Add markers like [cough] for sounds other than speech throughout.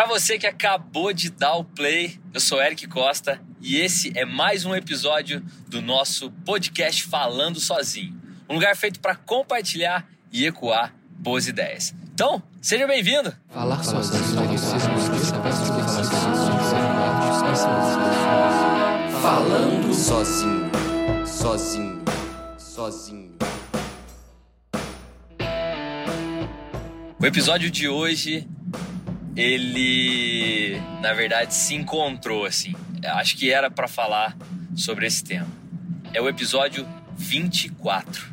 Para você que acabou de dar o play, eu sou Eric Costa e esse é mais um episódio do nosso podcast Falando Sozinho. Um lugar feito para compartilhar e ecoar boas ideias. Então, seja bem-vindo! Falar sozinho. Falando sozinho, sozinho, sozinho. O episódio de hoje ele, na verdade, se encontrou assim. Acho que era para falar sobre esse tema. É o episódio 24.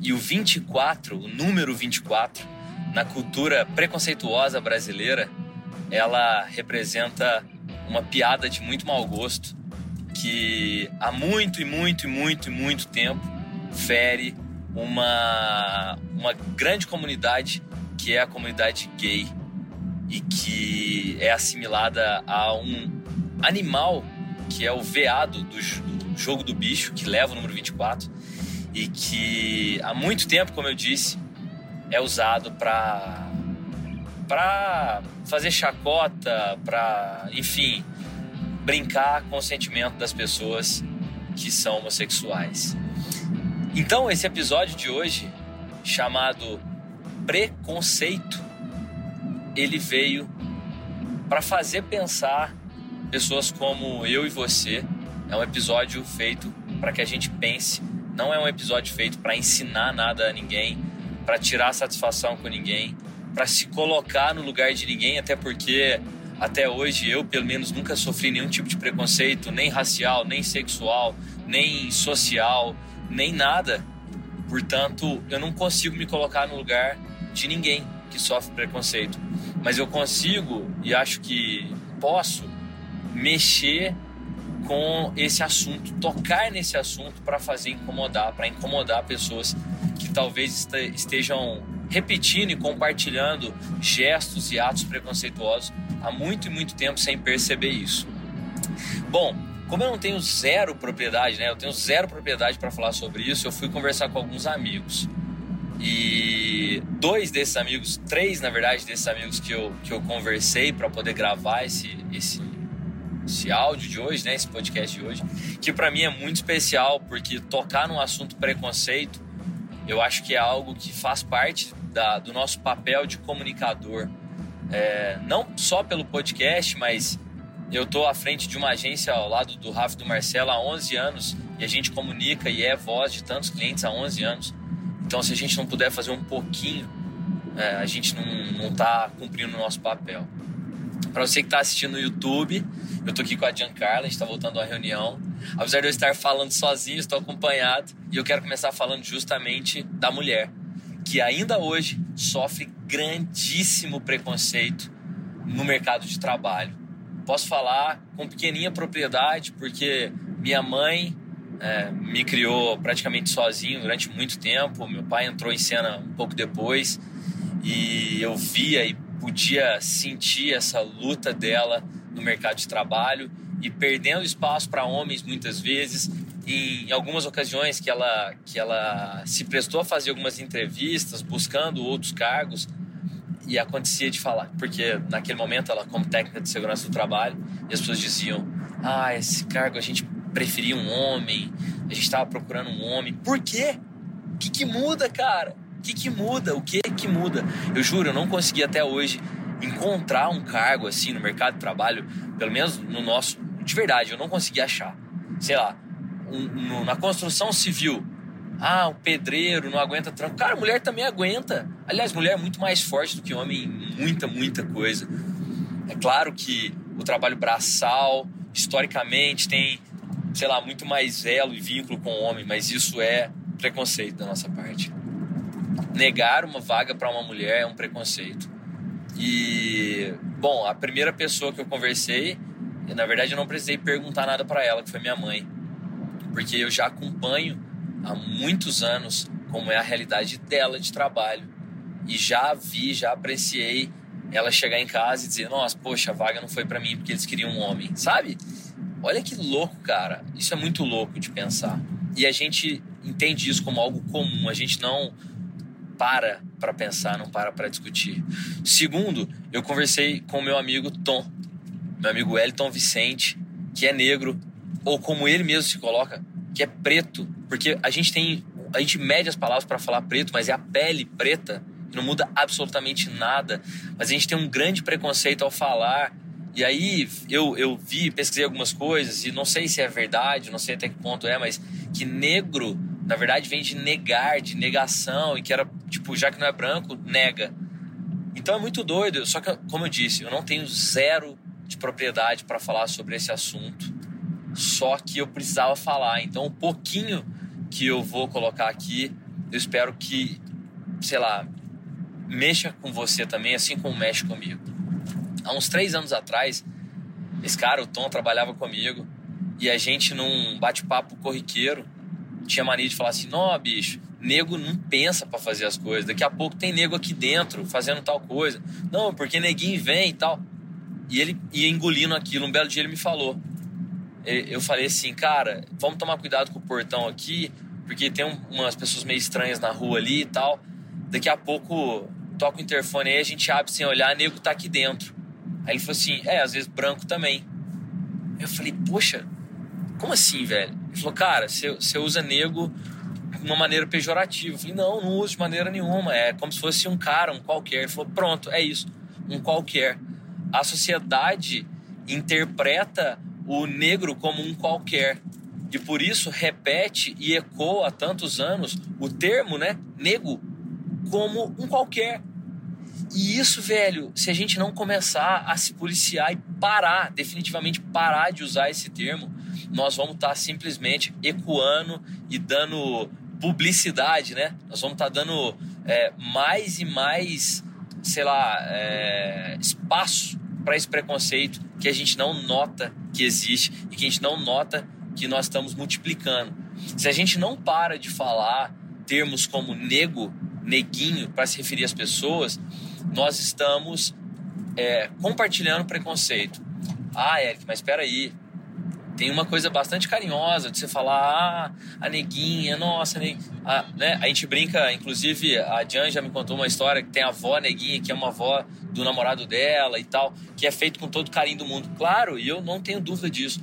E o 24, o número 24, na cultura preconceituosa brasileira, ela representa uma piada de muito mau gosto que há muito e muito e muito e muito tempo fere uma, uma grande comunidade que é a comunidade gay e que é assimilada a um animal que é o veado do, do jogo do bicho, que leva o número 24 e que há muito tempo, como eu disse, é usado para para fazer chacota, para, enfim, brincar com o sentimento das pessoas que são homossexuais. Então, esse episódio de hoje, chamado Preconceito, ele veio para fazer pensar pessoas como eu e você. É um episódio feito para que a gente pense. Não é um episódio feito para ensinar nada a ninguém, para tirar satisfação com ninguém, para se colocar no lugar de ninguém, até porque até hoje eu, pelo menos, nunca sofri nenhum tipo de preconceito, nem racial, nem sexual, nem social, nem nada. Portanto, eu não consigo me colocar no lugar de ninguém que sofre preconceito mas eu consigo e acho que posso mexer com esse assunto, tocar nesse assunto para fazer incomodar, para incomodar pessoas que talvez estejam repetindo e compartilhando gestos e atos preconceituosos há muito e muito tempo sem perceber isso. Bom, como eu não tenho zero propriedade, né? Eu tenho zero propriedade para falar sobre isso. Eu fui conversar com alguns amigos. E dois desses amigos, três na verdade desses amigos que eu, que eu conversei para poder gravar esse, esse, esse áudio de hoje, né, esse podcast de hoje, que para mim é muito especial porque tocar no assunto preconceito, eu acho que é algo que faz parte da, do nosso papel de comunicador. É, não só pelo podcast, mas eu estou à frente de uma agência ao lado do Rafa e do Marcelo há 11 anos e a gente comunica e é voz de tantos clientes há 11 anos. Então, se a gente não puder fazer um pouquinho, é, a gente não está cumprindo o nosso papel. Para você que está assistindo no YouTube, eu estou aqui com a Giancarla, a gente está voltando à reunião. Apesar de eu estar falando sozinho, estou acompanhado e eu quero começar falando justamente da mulher, que ainda hoje sofre grandíssimo preconceito no mercado de trabalho. Posso falar com pequenininha propriedade, porque minha mãe é, me criou praticamente sozinho durante muito tempo. Meu pai entrou em cena um pouco depois e eu via e podia sentir essa luta dela no mercado de trabalho e perdendo espaço para homens muitas vezes. Em algumas ocasiões que ela, que ela se prestou a fazer algumas entrevistas, buscando outros cargos, e acontecia de falar, porque naquele momento ela, como técnica de segurança do trabalho, as pessoas diziam: Ah, esse cargo a gente preferia um homem, a gente estava procurando um homem. Por quê? O que, que muda, cara? O que, que muda? O que que muda? Eu juro, eu não consegui até hoje encontrar um cargo assim no mercado de trabalho, pelo menos no nosso. De verdade, eu não consegui achar. Sei lá, um, no, na construção civil. Ah, o pedreiro não aguenta tranco. Cara, mulher também aguenta. Aliás, mulher é muito mais forte do que homem em muita, muita coisa. É claro que o trabalho braçal, historicamente, tem sei lá, muito mais elo e vínculo com o homem, mas isso é preconceito da nossa parte. Negar uma vaga para uma mulher é um preconceito. E, bom, a primeira pessoa que eu conversei, na verdade eu não precisei perguntar nada para ela, que foi minha mãe, porque eu já acompanho há muitos anos como é a realidade dela de trabalho e já vi, já apreciei ela chegar em casa e dizer: Nossa, poxa, a vaga não foi para mim porque eles queriam um homem, sabe? Olha que louco, cara. Isso é muito louco de pensar. E a gente entende isso como algo comum. A gente não para para pensar, não para para discutir. Segundo, eu conversei com meu amigo Tom, meu amigo Elton Vicente, que é negro, ou como ele mesmo se coloca, que é preto, porque a gente tem, a gente mede as palavras para falar preto, mas é a pele preta, não muda absolutamente nada. Mas a gente tem um grande preconceito ao falar. E aí eu, eu vi, pesquisei algumas coisas, e não sei se é verdade, não sei até que ponto é, mas que negro na verdade vem de negar, de negação, e que era, tipo, já que não é branco, nega. Então é muito doido. Só que, como eu disse, eu não tenho zero de propriedade para falar sobre esse assunto. Só que eu precisava falar. Então, um pouquinho que eu vou colocar aqui, eu espero que, sei lá, mexa com você também, assim como mexe comigo. Há uns três anos atrás, esse cara, o Tom, trabalhava comigo e a gente, num bate-papo corriqueiro, tinha mania de falar assim: não, bicho, nego não pensa para fazer as coisas. Daqui a pouco tem nego aqui dentro fazendo tal coisa. Não, porque neguinho vem e tal. E ele ia engolindo aquilo. Um belo dia ele me falou. Eu falei assim, cara, vamos tomar cuidado com o portão aqui, porque tem umas pessoas meio estranhas na rua ali e tal. Daqui a pouco toca o interfone aí, a gente abre sem olhar, nego tá aqui dentro. Aí ele falou assim: é, às vezes branco também. Eu falei, poxa, como assim, velho? Ele falou, cara, você usa nego de uma maneira pejorativa. Eu falei, não, não uso de maneira nenhuma. É como se fosse um cara, um qualquer. Ele falou, pronto, é isso, um qualquer. A sociedade interpreta o negro como um qualquer. E por isso repete e ecoa há tantos anos o termo, né, nego, como um qualquer. E isso, velho, se a gente não começar a se policiar e parar, definitivamente parar de usar esse termo, nós vamos estar tá simplesmente ecoando e dando publicidade, né? Nós vamos estar tá dando é, mais e mais, sei lá, é, espaço para esse preconceito que a gente não nota que existe e que a gente não nota que nós estamos multiplicando. Se a gente não para de falar termos como nego, neguinho, para se referir às pessoas, nós estamos é, compartilhando preconceito. Ah, Eric, mas espera aí. Tem uma coisa bastante carinhosa de você falar, ah, a neguinha, nossa, a, a, né? a gente brinca, inclusive a Jan já me contou uma história que tem a avó neguinha, que é uma avó do namorado dela e tal, que é feito com todo carinho do mundo. Claro, e eu não tenho dúvida disso.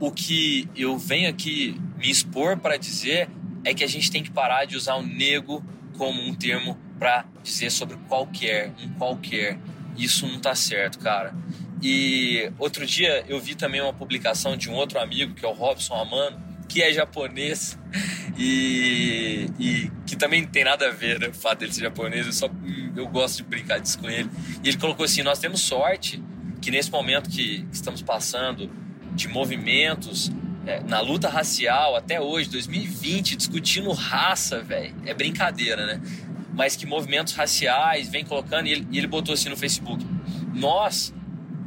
O que eu venho aqui me expor para dizer é que a gente tem que parar de usar o nego como um termo para dizer sobre qualquer, um qualquer. Isso não tá certo, cara. E outro dia eu vi também uma publicação de um outro amigo, que é o Robson Amano, que é japonês [laughs] e, e que também não tem nada a ver, né? O fato dele ser japonês, eu, só, eu gosto de brincar disso com ele. E ele colocou assim: Nós temos sorte que nesse momento que estamos passando de movimentos é, na luta racial até hoje, 2020, discutindo raça, velho, é brincadeira, né? Mas que movimentos raciais vem colocando, e ele, e ele botou assim no Facebook: Nós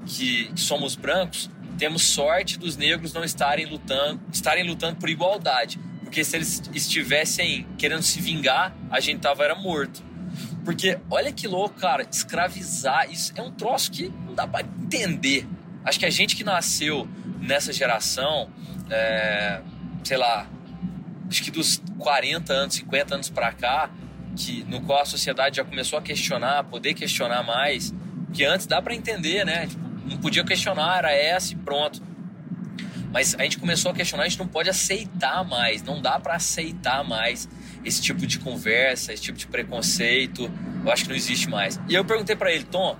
que, somos brancos temos sorte dos negros não estarem lutando, estarem lutando por igualdade, porque se eles estivessem querendo se vingar, a gente tava era morto. Porque olha que louco, cara, escravizar, isso é um troço que não dá para entender. Acho que a gente que nasceu nessa geração, é, sei lá, acho que dos 40 anos, 50 anos para cá, que no qual a sociedade já começou a questionar, poder questionar mais, que antes dá para entender, né? Tipo, não podia questionar, era essa e pronto. Mas a gente começou a questionar, a gente não pode aceitar mais, não dá para aceitar mais esse tipo de conversa, esse tipo de preconceito. Eu acho que não existe mais. E eu perguntei para ele, Tom,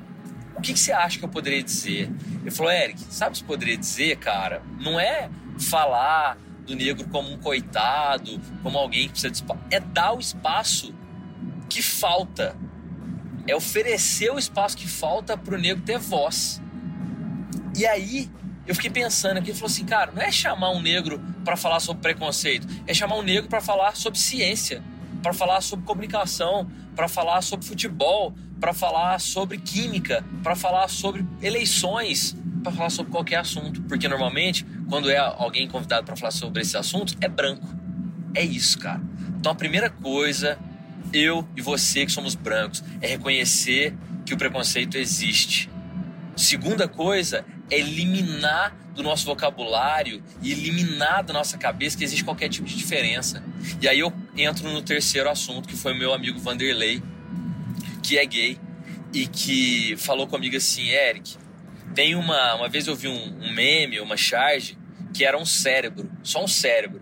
o que, que, você acha que eu poderia dizer? Ele falou, Eric, sabe o que eu poderia dizer, cara? Não é falar do negro como um coitado, como alguém que precisa de espaço. É dar o espaço que falta. É oferecer o espaço que falta para o negro ter voz. E aí eu fiquei pensando aqui, falou assim, cara, não é chamar um negro para falar sobre preconceito, é chamar um negro para falar sobre ciência, para falar sobre comunicação, para falar sobre futebol, para falar sobre química, para falar sobre eleições, para falar sobre qualquer assunto, porque normalmente quando é alguém convidado para falar sobre esse assunto é branco. É isso, cara. Então a primeira coisa, eu e você que somos brancos, é reconhecer que o preconceito existe. Segunda coisa eliminar do nosso vocabulário e eliminar da nossa cabeça que existe qualquer tipo de diferença. E aí eu entro no terceiro assunto, que foi meu amigo Vanderlei, que é gay, e que falou comigo assim, Eric, tem uma. Uma vez eu vi um, um meme, uma charge, que era um cérebro, só um cérebro.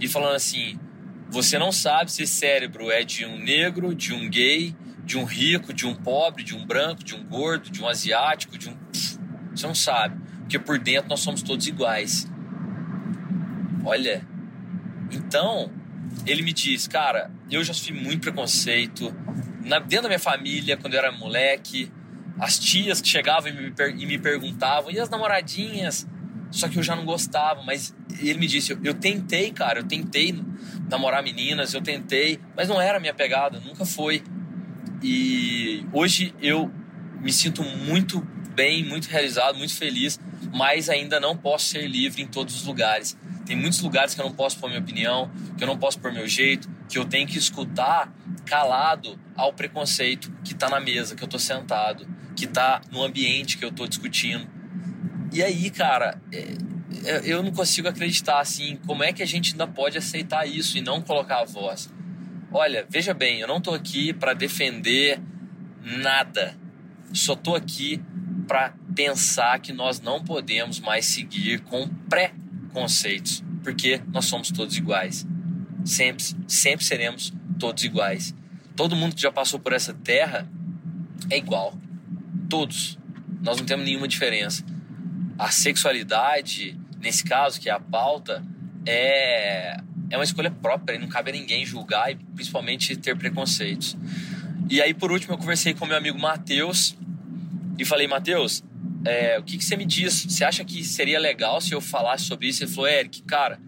E falando assim: você não sabe se esse cérebro é de um negro, de um gay, de um rico, de um pobre, de um branco, de um gordo, de um asiático, de um. Você não sabe. Porque por dentro nós somos todos iguais. Olha. Então, ele me diz, cara, eu já sofri muito preconceito. Na, dentro da minha família, quando eu era moleque, as tias que chegavam e me, e me perguntavam, e as namoradinhas? Só que eu já não gostava, mas ele me disse, eu, eu tentei, cara, eu tentei namorar meninas, eu tentei, mas não era a minha pegada, nunca foi. E hoje eu me sinto muito bem, muito realizado, muito feliz, mas ainda não posso ser livre em todos os lugares. Tem muitos lugares que eu não posso pôr minha opinião, que eu não posso pôr meu jeito, que eu tenho que escutar calado ao preconceito que está na mesa, que eu estou sentado, que está no ambiente que eu estou discutindo. E aí, cara, é, é, eu não consigo acreditar assim, como é que a gente ainda pode aceitar isso e não colocar a voz? Olha, veja bem, eu não estou aqui para defender nada. Só estou aqui para pensar que nós não podemos mais seguir com pré-conceitos, porque nós somos todos iguais. Sempre, sempre seremos todos iguais. Todo mundo que já passou por essa terra é igual. Todos. Nós não temos nenhuma diferença. A sexualidade, nesse caso, que é a pauta, é, é uma escolha própria e não cabe a ninguém julgar e principalmente ter preconceitos. E aí, por último, eu conversei com meu amigo Matheus e falei, Matheus, é, o que, que, você me diz? Você acha que seria legal se eu falasse sobre isso? Ele falou, Eric, cara,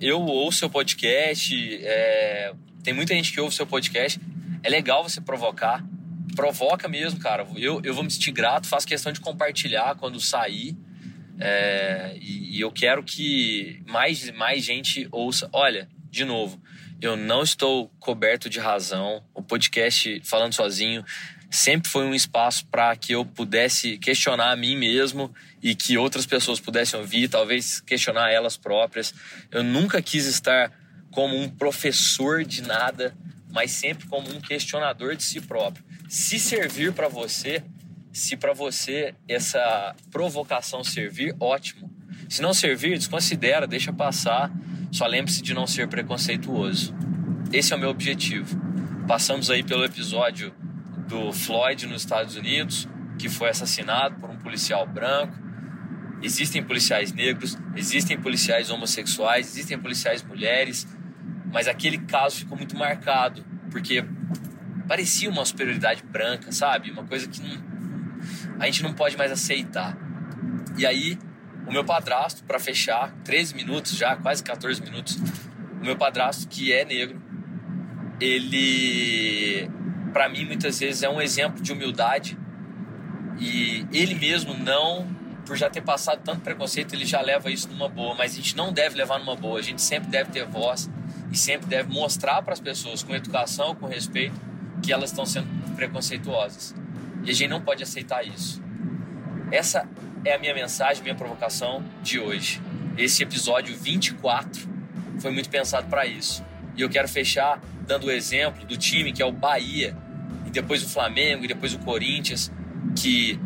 eu ouço seu podcast, é, tem muita gente que ouve seu podcast, é legal você provocar, provoca mesmo, cara. Eu, eu vou me sentir grato, faço questão de compartilhar quando sair. É, e, e, eu quero que mais, mais gente ouça. Olha, de novo, eu não estou coberto de razão. O podcast Falando Sozinho sempre foi um espaço para que eu pudesse questionar a mim mesmo e que outras pessoas pudessem ouvir, talvez questionar elas próprias. Eu nunca quis estar como um professor de nada, mas sempre como um questionador de si próprio. Se servir para você, se para você essa provocação servir, ótimo. Se não servir, desconsidera, deixa passar. Só lembre-se de não ser preconceituoso. Esse é o meu objetivo. Passamos aí pelo episódio do Floyd nos Estados Unidos, que foi assassinado por um policial branco. Existem policiais negros, existem policiais homossexuais, existem policiais mulheres, mas aquele caso ficou muito marcado, porque parecia uma superioridade branca, sabe? Uma coisa que não, a gente não pode mais aceitar. E aí, o meu padrasto, para fechar, 13 minutos já, quase 14 minutos, o meu padrasto, que é negro, ele para mim muitas vezes é um exemplo de humildade. E ele mesmo não por já ter passado tanto preconceito ele já leva isso numa boa. Mas a gente não deve levar numa boa. A gente sempre deve ter voz e sempre deve mostrar para as pessoas com educação com respeito que elas estão sendo preconceituosas e a gente não pode aceitar isso essa é a minha mensagem minha provocação de hoje esse episódio 24 foi muito pensado para isso e eu quero fechar dando o exemplo do time que é o Bahia, e depois o Flamengo, e depois o Corinthians, que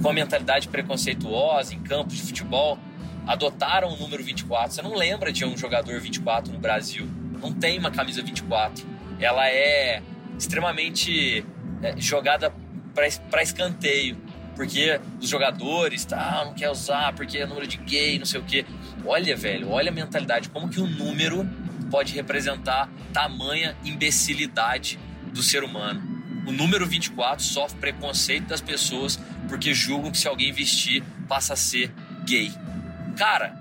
com a mentalidade preconceituosa em campos de futebol, adotaram o número 24. Você não lembra de um jogador 24 no Brasil. Não tem uma camisa 24. Ela é extremamente é, jogada para escanteio. Porque os jogadores, tá, não quer usar, porque é número de gay, não sei o quê. Olha, velho, olha a mentalidade. Como que o número pode representar tamanha imbecilidade do ser humano. O número 24 sofre preconceito das pessoas porque julgam que se alguém vestir passa a ser gay. Cara,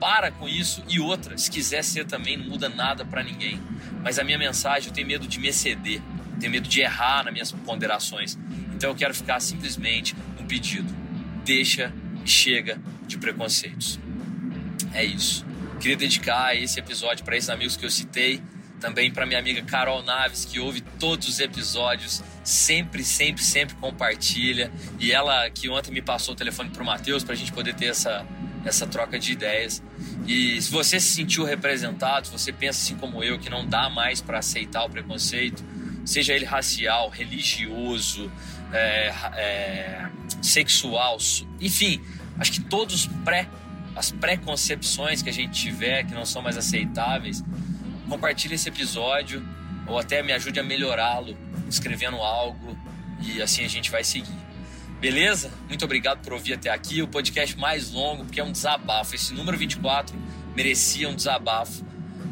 para com isso e outra, se quiser ser também não muda nada para ninguém. Mas a minha mensagem, eu tenho medo de me exceder, tenho medo de errar nas minhas ponderações. Então eu quero ficar simplesmente no pedido. Deixa e chega de preconceitos. É isso. Queria dedicar esse episódio para esses amigos que eu citei, também para minha amiga Carol Naves, que ouve todos os episódios, sempre, sempre, sempre compartilha. E ela que ontem me passou o telefone para o Matheus para a gente poder ter essa, essa troca de ideias. E se você se sentiu representado, se você pensa assim como eu, que não dá mais para aceitar o preconceito, seja ele racial, religioso, é, é, sexual, enfim, acho que todos pré, as preconcepções que a gente tiver que não são mais aceitáveis, compartilhe esse episódio ou até me ajude a melhorá-lo escrevendo algo e assim a gente vai seguir. Beleza? Muito obrigado por ouvir até aqui. O podcast mais longo, porque é um desabafo. Esse número 24 merecia um desabafo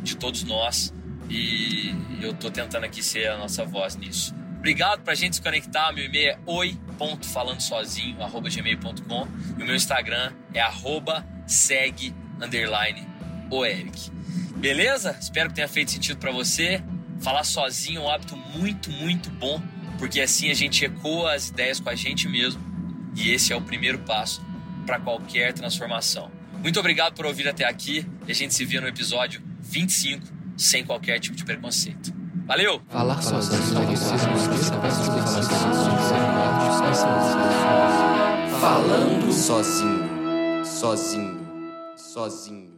de todos nós. E eu tô tentando aqui ser a nossa voz nisso. Obrigado pra gente se conectar. Meu e-mail é oi.falandosozinho.gmail.com e o meu Instagram é arroba segue underline o Eric. Beleza? Espero que tenha feito sentido para você. Falar sozinho é um hábito muito, muito bom porque assim a gente ecoa as ideias com a gente mesmo e esse é o primeiro passo para qualquer transformação. Muito obrigado por ouvir até aqui e a gente se vê no episódio 25 sem qualquer tipo de preconceito. Valeu! Falar sozinho. Falando sozinho. Sozinho. Sozinho.